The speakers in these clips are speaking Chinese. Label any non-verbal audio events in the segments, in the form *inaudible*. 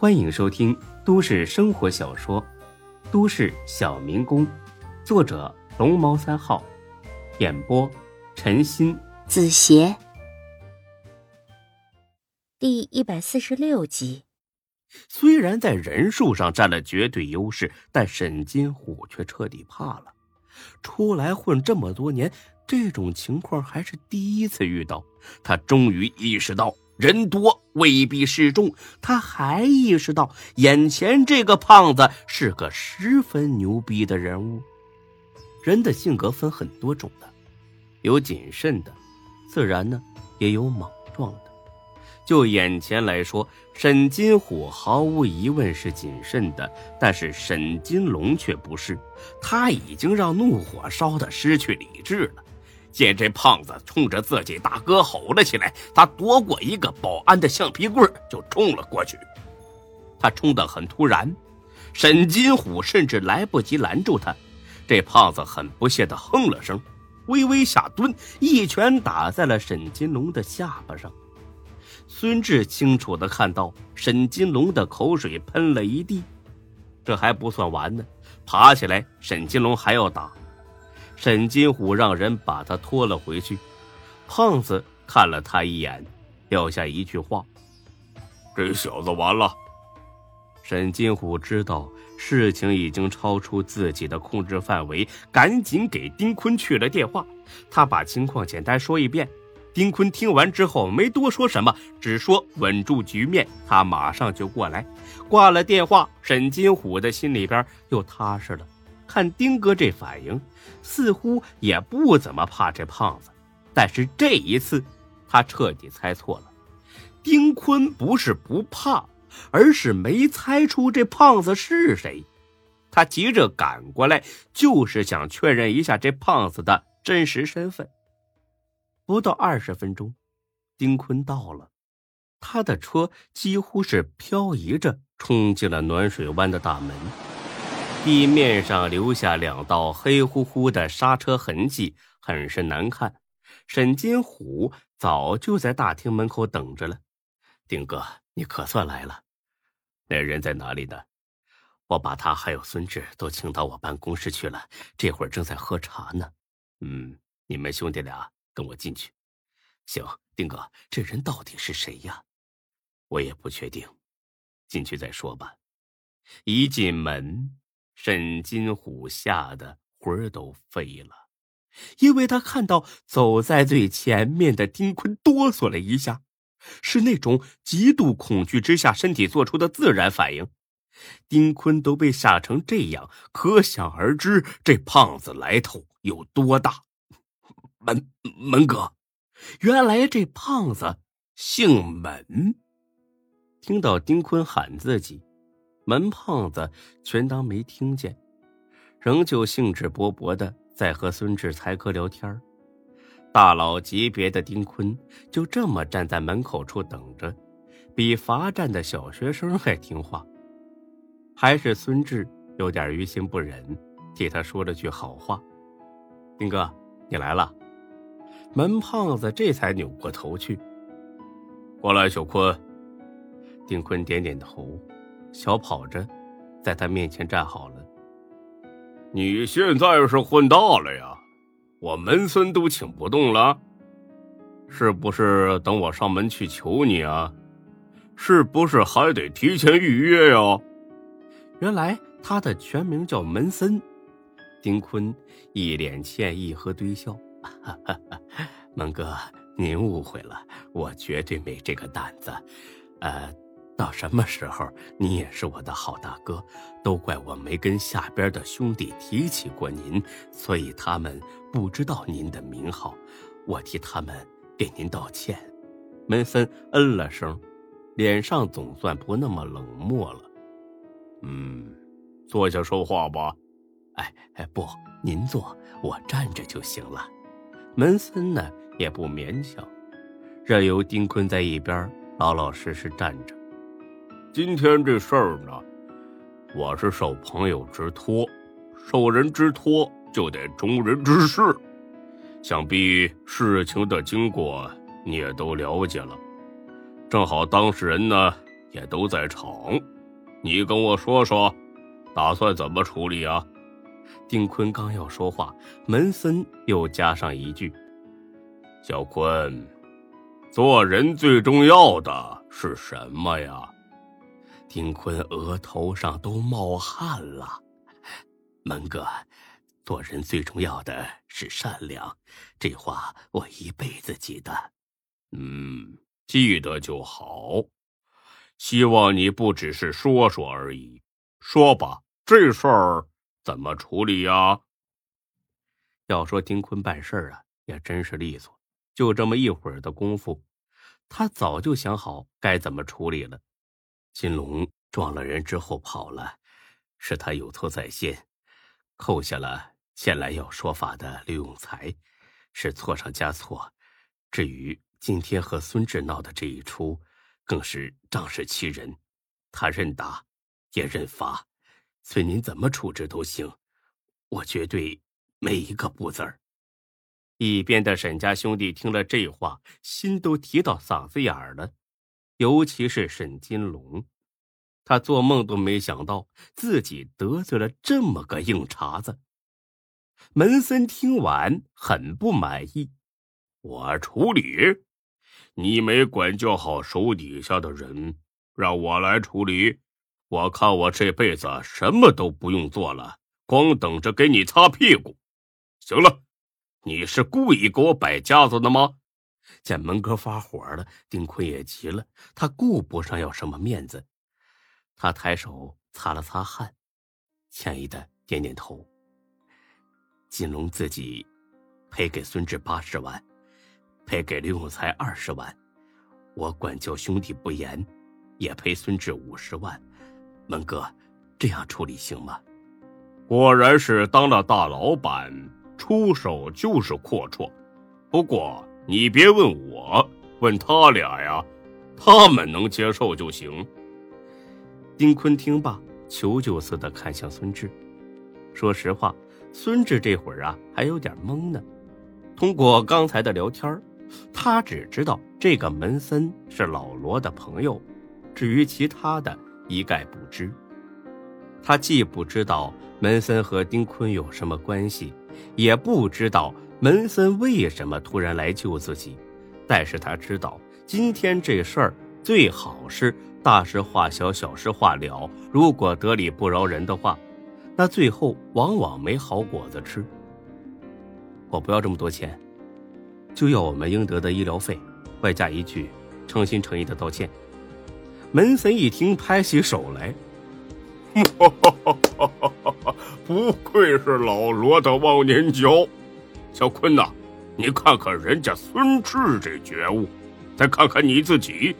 欢迎收听都市生活小说《都市小民工》，作者龙猫三号，演播陈鑫、子邪，第一百四十六集。虽然在人数上占了绝对优势，但沈金虎却彻底怕了。出来混这么多年，这种情况还是第一次遇到。他终于意识到。人多未必示众，他还意识到眼前这个胖子是个十分牛逼的人物。人的性格分很多种的，有谨慎的，自然呢也有莽撞的。就眼前来说，沈金虎毫无疑问是谨慎的，但是沈金龙却不是，他已经让怒火烧得失去理智了。见这胖子冲着自己大哥吼了起来，他夺过一个保安的橡皮棍就冲了过去。他冲得很突然，沈金虎甚至来不及拦住他。这胖子很不屑地哼了声，微微下蹲，一拳打在了沈金龙的下巴上。孙志清楚地看到沈金龙的口水喷了一地。这还不算完呢，爬起来，沈金龙还要打。沈金虎让人把他拖了回去。胖子看了他一眼，撂下一句话：“这小子完了。”沈金虎知道事情已经超出自己的控制范围，赶紧给丁坤去了电话。他把情况简单说一遍。丁坤听完之后没多说什么，只说稳住局面，他马上就过来。挂了电话，沈金虎的心里边又踏实了。看丁哥这反应，似乎也不怎么怕这胖子。但是这一次，他彻底猜错了。丁坤不是不怕，而是没猜出这胖子是谁。他急着赶过来，就是想确认一下这胖子的真实身份。不到二十分钟，丁坤到了，他的车几乎是漂移着冲进了暖水湾的大门。地面上留下两道黑乎乎的刹车痕迹，很是难看。沈金虎早就在大厅门口等着了。丁哥，你可算来了。那人在哪里呢？我把他还有孙志都请到我办公室去了，这会儿正在喝茶呢。嗯，你们兄弟俩跟我进去。行，丁哥，这人到底是谁呀？我也不确定，进去再说吧。一进门。沈金虎吓得魂儿都飞了，因为他看到走在最前面的丁坤哆嗦了一下，是那种极度恐惧之下身体做出的自然反应。丁坤都被吓成这样，可想而知这胖子来头有多大。门门哥，原来这胖子姓门。听到丁坤喊自己。门胖子全当没听见，仍旧兴致勃勃的在和孙志才哥聊天大佬级别的丁坤就这么站在门口处等着，比罚站的小学生还听话。还是孙志有点于心不忍，替他说了句好话：“丁哥，你来了。”门胖子这才扭过头去。过来，小坤。丁坤点点头。小跑着，在他面前站好了。你现在是混大了呀，我门森都请不动了，是不是？等我上门去求你啊，是不是还得提前预约呀？原来他的全名叫门森。丁坤一脸歉意和堆笑：“ *laughs* 门哥，您误会了，我绝对没这个胆子。呃。”到什么时候，你也是我的好大哥，都怪我没跟下边的兄弟提起过您，所以他们不知道您的名号，我替他们给您道歉。门森嗯了声，脸上总算不那么冷漠了。嗯，坐下说话吧。哎哎，不，您坐，我站着就行了。门森呢也不勉强，任由丁坤在一边老老实实站着。今天这事儿呢，我是受朋友之托，受人之托就得忠人之事。想必事情的经过你也都了解了。正好当事人呢也都在场，你跟我说说，打算怎么处理啊？丁坤刚要说话，门森又加上一句：“小坤，做人最重要的是什么呀？”丁坤额头上都冒汗了。门哥，做人最重要的是善良，这话我一辈子记得。嗯，记得就好。希望你不只是说说而已。说吧，这事儿。怎么处理呀？要说丁坤办事儿啊，也真是利索。就这么一会儿的功夫，他早就想好该怎么处理了。金龙撞了人之后跑了，是他有错在先，扣下了前来要说法的刘永才，是错上加错。至于今天和孙志闹的这一出，更是仗势欺人。他认打，也认罚。随您怎么处置都行，我绝对没一个不字儿。一边的沈家兄弟听了这话，心都提到嗓子眼儿了。尤其是沈金龙，他做梦都没想到自己得罪了这么个硬茬子。门森听完很不满意：“我处理？你没管教好手底下的人，让我来处理？”我看我这辈子什么都不用做了，光等着给你擦屁股。行了，你是故意给我摆架子的吗？见门哥发火了，丁坤也急了，他顾不上要什么面子，他抬手擦了擦汗，歉意的点点头。金龙自己赔给孙志八十万，赔给刘永才二十万，我管教兄弟不严，也赔孙志五十万。门哥，这样处理行吗？果然是当了大老板，出手就是阔绰。不过你别问我，问他俩呀，他们能接受就行。丁坤听罢，求救似的看向孙志。说实话，孙志这会儿啊还有点懵呢。通过刚才的聊天他只知道这个门森是老罗的朋友，至于其他的。一概不知，他既不知道门森和丁坤有什么关系，也不知道门森为什么突然来救自己，但是他知道今天这事儿最好是大事化小，小事化了。如果得理不饶人的话，那最后往往没好果子吃。我不要这么多钱，就要我们应得的医疗费，外加一句诚心诚意的道歉。门森一听，拍起手来：“ *laughs* 不愧是老罗的忘年交，小坤呐，你看看人家孙志这觉悟，再看看你自己，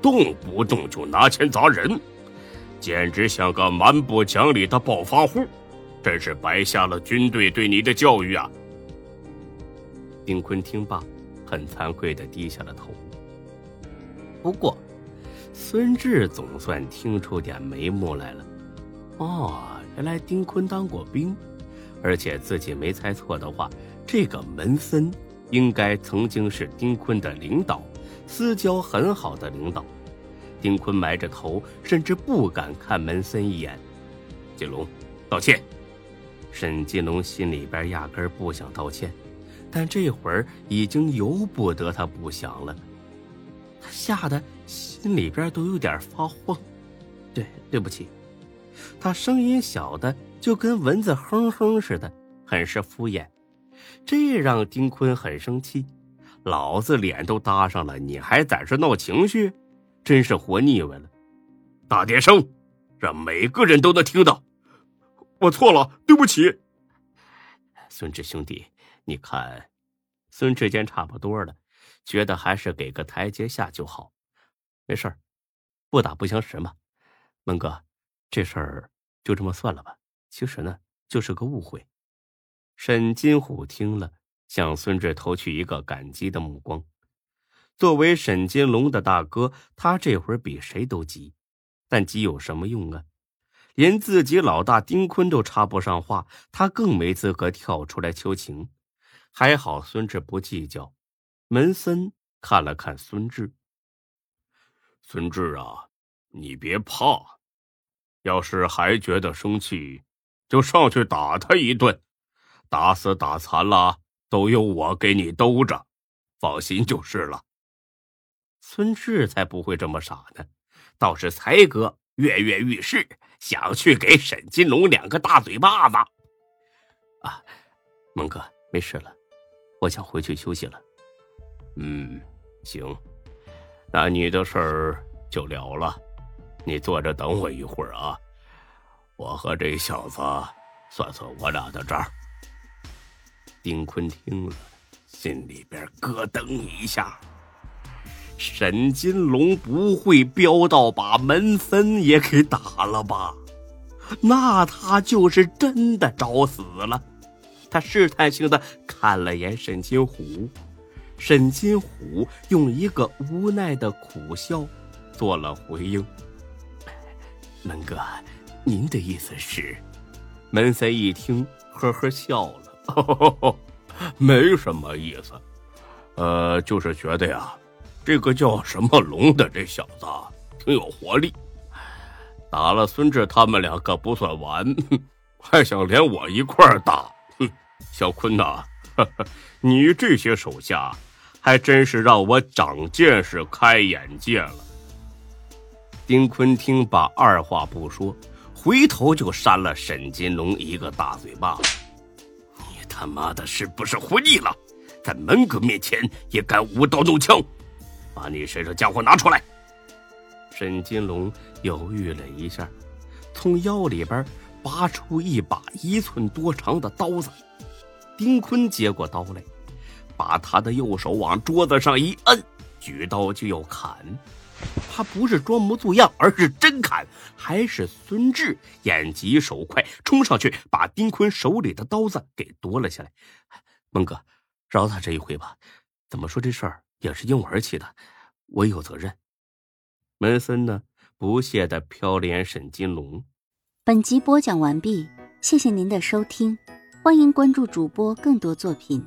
动不动就拿钱砸人，简直像个蛮不讲理的暴发户，真是白瞎了军队对你的教育啊！”丁坤听罢，很惭愧的低下了头。不过。孙志总算听出点眉目来了。哦，原来丁坤当过兵，而且自己没猜错的话，这个门森应该曾经是丁坤的领导，私交很好的领导。丁坤埋着头，甚至不敢看门森一眼。金龙，道歉。沈金龙心里边压根不想道歉，但这会儿已经由不得他不想了。他吓得心里边都有点发慌，对，对不起。他声音小的就跟蚊子哼哼似的，很是敷衍。这让丁坤很生气，老子脸都搭上了，你还在这闹情绪，真是活腻歪了。大点声，让每个人都能听到。我错了，对不起。孙志兄弟，你看，孙志间差不多了。觉得还是给个台阶下就好，没事儿，不打不相识嘛。门哥，这事儿就这么算了吧。其实呢，就是个误会。沈金虎听了，向孙志投去一个感激的目光。作为沈金龙的大哥，他这会儿比谁都急，但急有什么用啊？连自己老大丁坤都插不上话，他更没资格跳出来求情。还好孙志不计较。门森看了看孙志，孙志啊，你别怕，要是还觉得生气，就上去打他一顿，打死打残了都由我给你兜着，放心就是了。孙志才不会这么傻呢，倒是才哥跃跃欲试，想去给沈金龙两个大嘴巴子。啊，蒙哥，没事了，我想回去休息了。嗯，行，那你的事儿就了了，你坐着等我一会儿啊，我和这小子算算我俩的账。丁坤听了，心里边咯噔一下。沈金龙不会飙到把门森也给打了吧？那他就是真的找死了。他试探性的看了眼沈金虎，沈金虎用一个无奈的苦笑做了回应：“门哥，您的意思是？”门森一听，呵呵笑了：“ *laughs* 没什么意思，呃，就是觉得呀。”这个叫什么龙的这小子挺有活力，打了孙志他们两个不算完，*laughs* 还想连我一块儿打。哼，*laughs* 小坤呐，你这些手下还真是让我长见识、开眼界了。丁坤听罢，二话不说，回头就扇了沈金龙一个大嘴巴。子他妈的是不是活腻了？在门哥面前也敢舞刀弄枪？把你身上家伙拿出来！沈金龙犹豫了一下，从腰里边拔出一把一寸多长的刀子。丁坤接过刀来，把他的右手往桌子上一摁，举刀就要砍。他不是装模作样，而是真砍。还是孙志眼疾手快，冲上去把丁坤手里的刀子给夺了下来。孟哥，饶他这一回吧。怎么说这事儿？也是因我而起的，我有责任。门森呢？不屑的瞟了眼沈金龙。本集播讲完毕，谢谢您的收听，欢迎关注主播更多作品。